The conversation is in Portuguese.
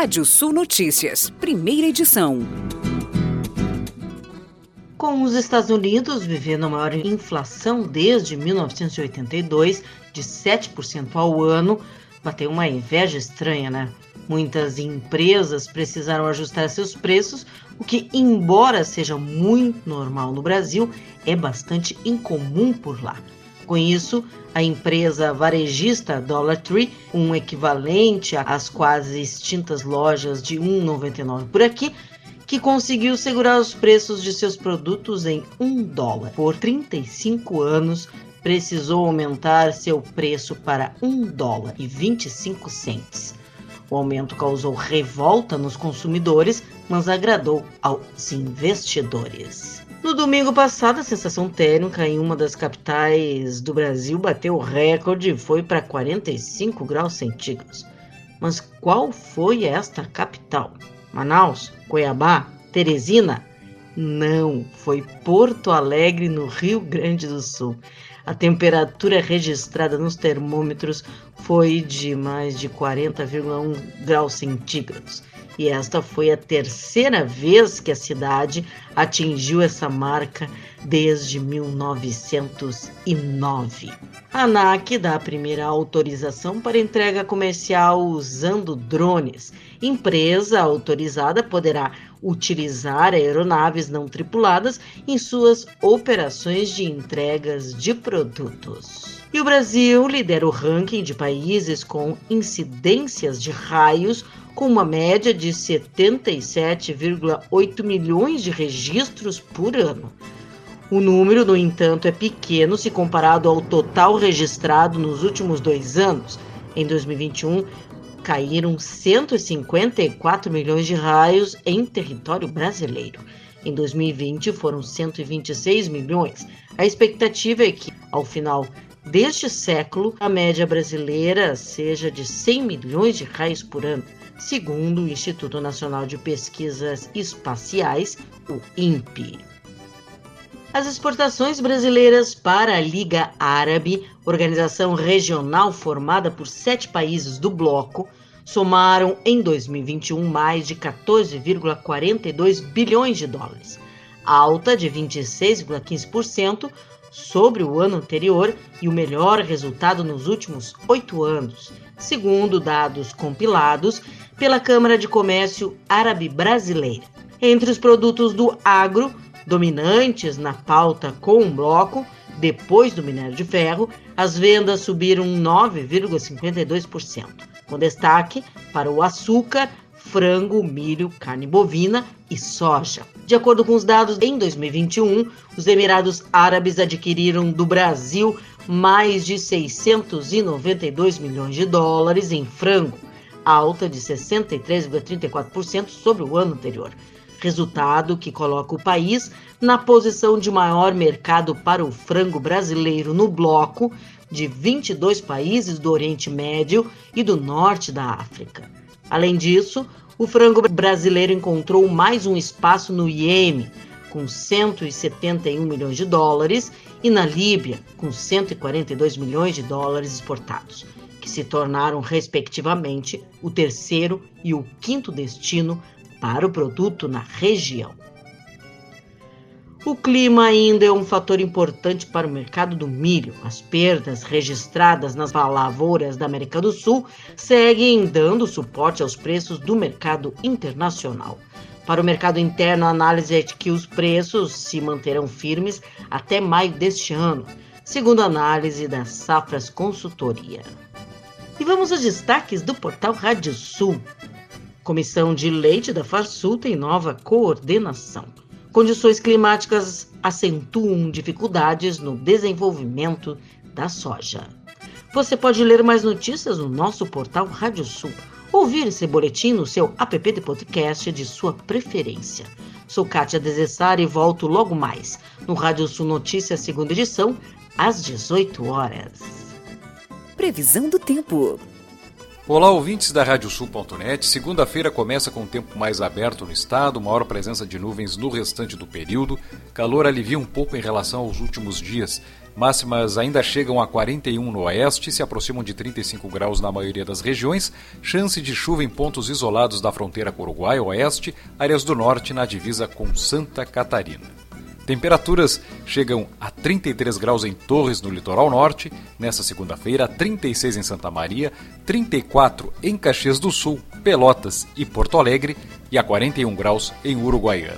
Rádio Sul Notícias, primeira edição. Com os Estados Unidos vivendo a maior inflação desde 1982, de 7% ao ano, bateu uma inveja estranha, né? Muitas empresas precisaram ajustar seus preços, o que, embora seja muito normal no Brasil, é bastante incomum por lá. Com isso, a empresa varejista Dollar Tree, um equivalente às quase extintas lojas de 1,99 por aqui, que conseguiu segurar os preços de seus produtos em 1 dólar. Por 35 anos, precisou aumentar seu preço para 1 dólar e 25 centes. O aumento causou revolta nos consumidores, mas agradou aos investidores. No domingo passado, a sensação térmica em uma das capitais do Brasil bateu o recorde e foi para 45 graus centígrados. Mas qual foi esta capital? Manaus? Cuiabá? Teresina? Não, foi Porto Alegre, no Rio Grande do Sul. A temperatura registrada nos termômetros foi de mais de 40,1 graus centígrados e esta foi a terceira vez que a cidade atingiu essa marca desde 1909. A ANAC dá a primeira autorização para entrega comercial usando drones. Empresa autorizada poderá utilizar aeronaves não tripuladas em suas operações de entregas de produtos. E o Brasil lidera o ranking de países com incidências de raios com uma média de 77,8 milhões de registros por ano. O número, no entanto, é pequeno se comparado ao total registrado nos últimos dois anos. Em 2021, caíram 154 milhões de raios em território brasileiro. Em 2020, foram 126 milhões. A expectativa é que, ao final deste século, a média brasileira seja de 100 milhões de raios por ano segundo o Instituto Nacional de Pesquisas Espaciais, o INPE. As exportações brasileiras para a Liga Árabe, organização regional formada por sete países do bloco, somaram em 2021 mais de 14,42 bilhões de dólares, alta de 26,15% sobre o ano anterior e o melhor resultado nos últimos oito anos, segundo dados compilados pela Câmara de Comércio Árabe Brasileira. Entre os produtos do agro, dominantes na pauta com um bloco, depois do minério de ferro, as vendas subiram 9,52%, com destaque para o açúcar, frango, milho, carne bovina e soja. De acordo com os dados, em 2021, os Emirados Árabes adquiriram do Brasil mais de 692 milhões de dólares em frango, alta de 63,34% sobre o ano anterior. Resultado que coloca o país na posição de maior mercado para o frango brasileiro no bloco de 22 países do Oriente Médio e do Norte da África. Além disso, o frango brasileiro encontrou mais um espaço no Iêmen, com 171 milhões de dólares, e na Líbia, com 142 milhões de dólares exportados que se tornaram, respectivamente, o terceiro e o quinto destino para o produto na região. O clima ainda é um fator importante para o mercado do milho. As perdas registradas nas lavouras da América do Sul seguem dando suporte aos preços do mercado internacional. Para o mercado interno, a análise é de que os preços se manterão firmes até maio deste ano, segundo a análise da Safras Consultoria. E vamos aos destaques do portal Rádio Sul. Comissão de Leite da Farsul tem nova coordenação. Condições climáticas acentuam dificuldades no desenvolvimento da soja. Você pode ler mais notícias no nosso portal Rádio Sul. Ouvir esse boletim no seu app de podcast de sua preferência. Sou Kátia Desessar e volto logo mais no Rádio Sul Notícias, segunda edição, às 18 horas. Previsão do tempo. Olá, ouvintes da Radiosul.net. Segunda-feira começa com o tempo mais aberto no estado, maior presença de nuvens no restante do período. Calor alivia um pouco em relação aos últimos dias. Máximas ainda chegam a 41 no oeste se aproximam de 35 graus na maioria das regiões. Chance de chuva em pontos isolados da fronteira com Uruguai, oeste, áreas do norte na divisa com Santa Catarina. Temperaturas chegam a 33 graus em Torres, no litoral norte, nesta segunda-feira, 36 em Santa Maria, 34 em Caxias do Sul, Pelotas e Porto Alegre e a 41 graus em Uruguaiana.